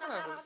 上哪了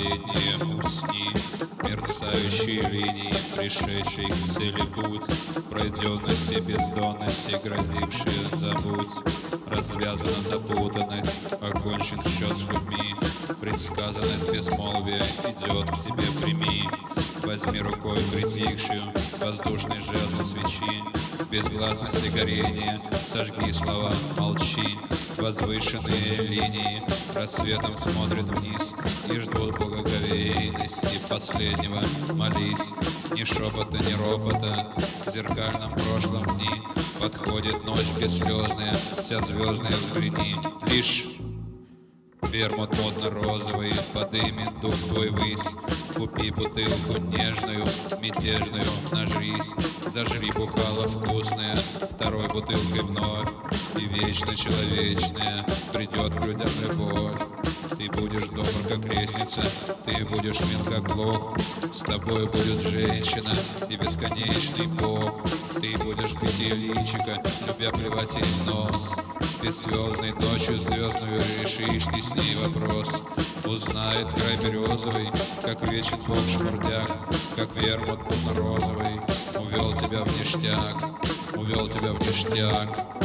последние усни, мерцающие линии, пришедшие к цели путь, пройденности, бездонности, грозившие забудь. Развязана запутанность, окончен счет с людьми, предсказанность безмолвия идет к тебе, прими. Возьми рукой притихшую воздушный жезл свечи, без гласности горения Сожги слова, молчи. Возвышенные линии Рассветом смотрят вниз благоговейности Последнего молись. Ни шепота, ни ропота. В зеркальном прошлом дни Подходит ночь бесслезная. Вся звездная взгляни. Лишь Вермут модно-розовый подымет дух твой высь. Купи бутылку нежную, мятежную, нажрись ты будешь мил, как лох С тобой будет женщина и бесконечный Бог. Ты будешь пятиличика, любя плевать ей в нос Бесзвездной ночью звездную решишь ли с ней вопрос. Узнает край березовый, как вечен бог шмурдяк Как вермут розовый, увел тебя в ништяк Увел тебя в ништяк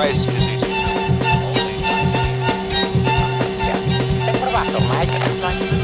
price is easy. Yeah. But what about the lag?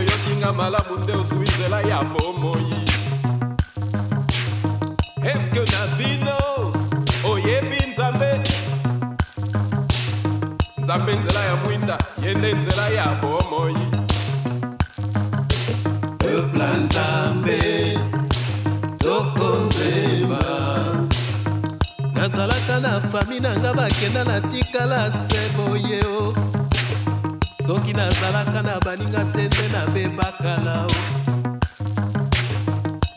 Oyoki nga malamu nde ozwi nzela ya bomoi. Eske na bino oyebi nzambe? Nzambe nzela ya mwinda ye nde nzela ya bomoi. Peuple nzambe tokonzemba nazalaka na fami na nga bakenda na tikala se boye o soki nazalaka na baninga te nde nabebakala o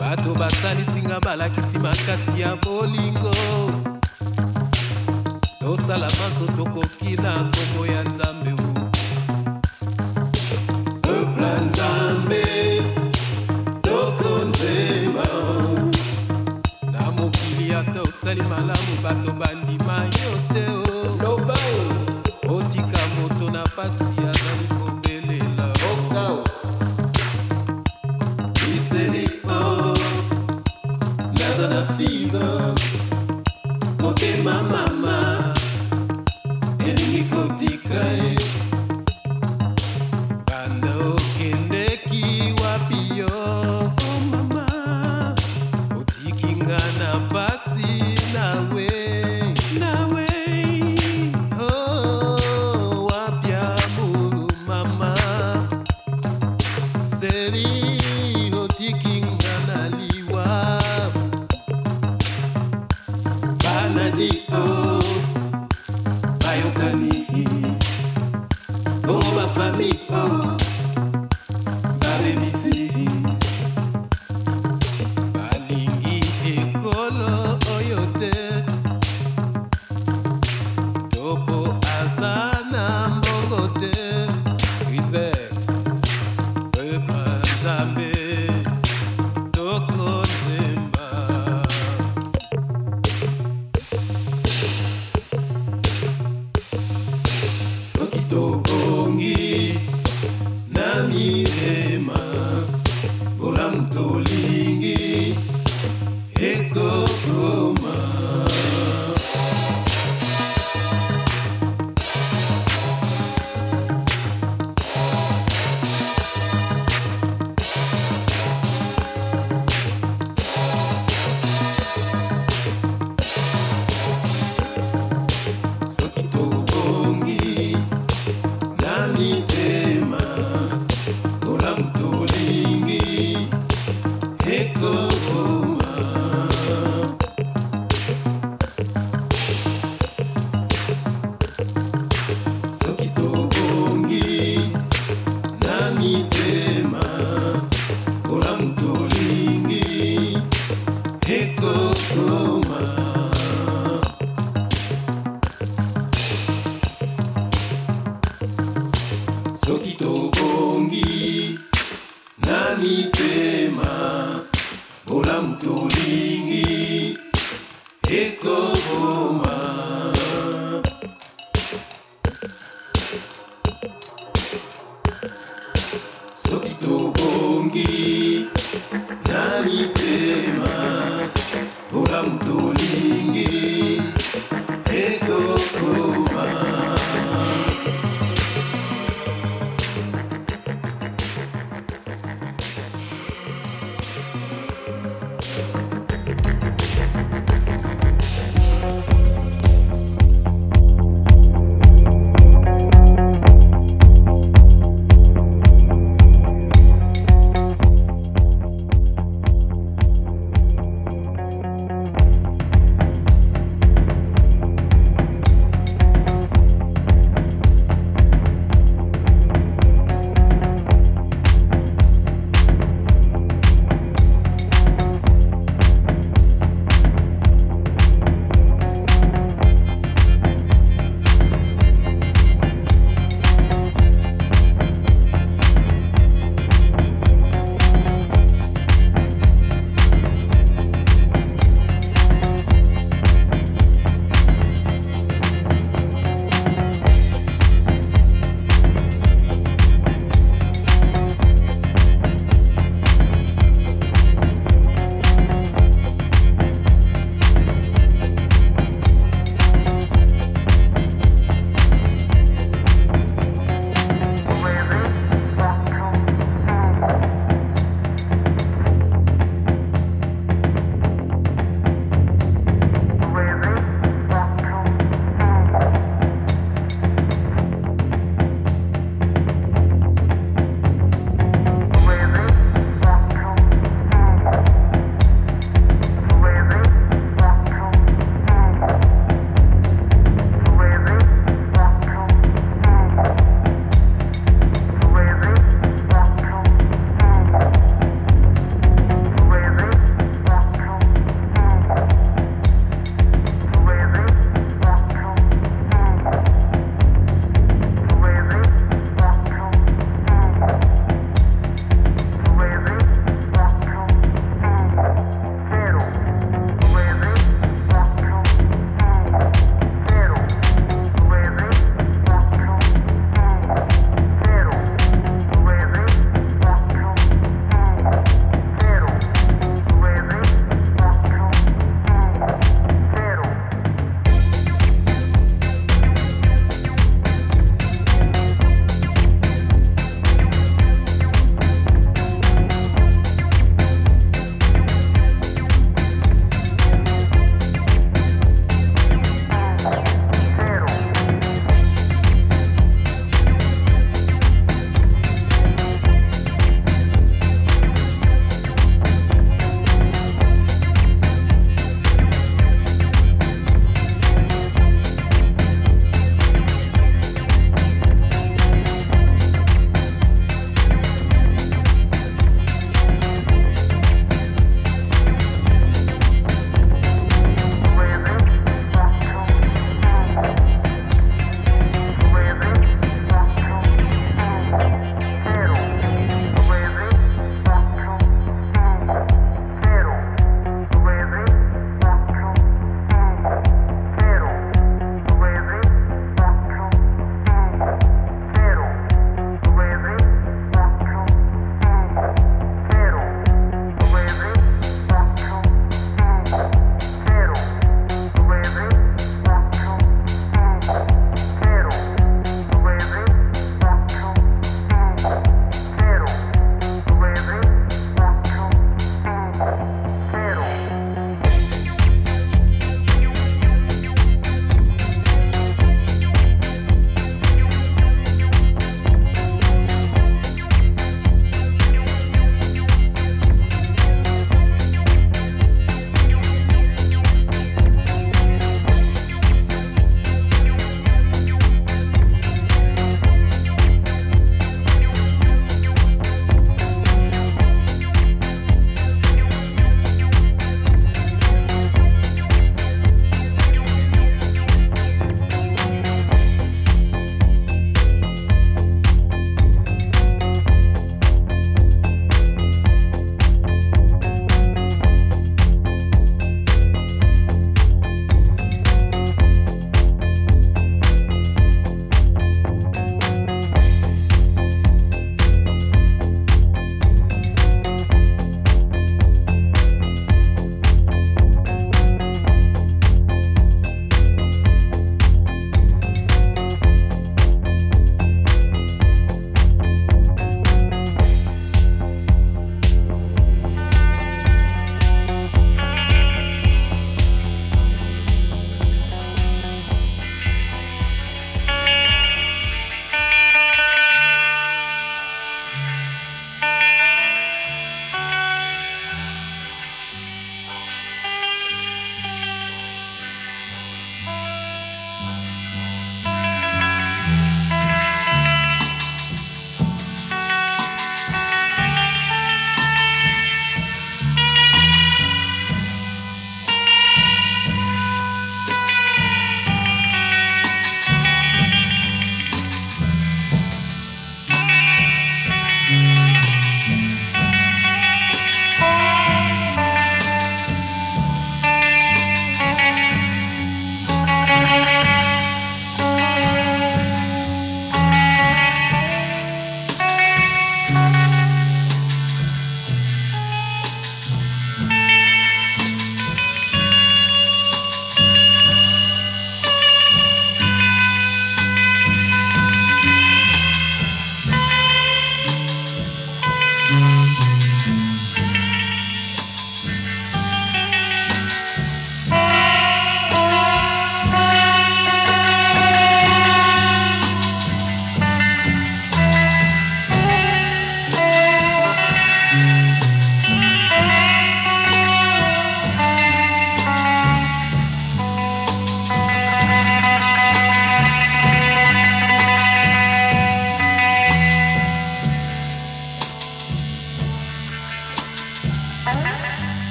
bato basalisinga balakisi makasi ya bolingo. Tosala maso tokoki na nkombo ya nzambe o peuple ya nzambe tokonzemba na mokili ata osali malamu bato bandima yo te o loba otika moto na pasi azali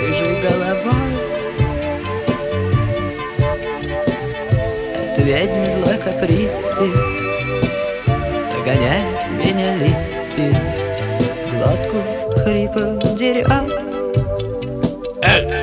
с рыжей головой. Это ведьм злой каприз Догоняет меня лис Глотку хрипом дерет Оборотень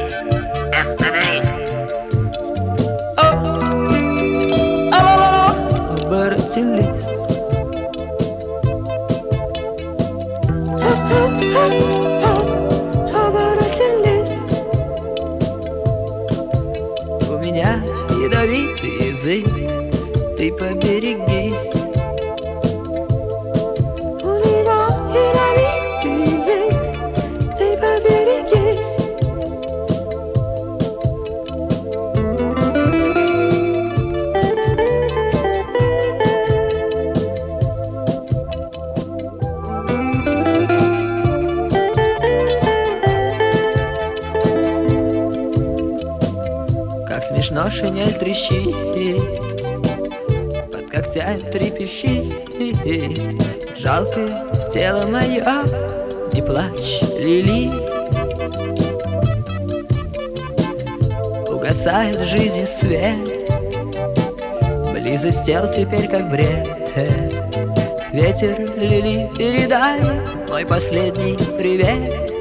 Жалкое тело мое Не плачь, Лили. Угасает в жизни свет Близость тел теперь как бред. Ветер, Лили, передай Мой последний привет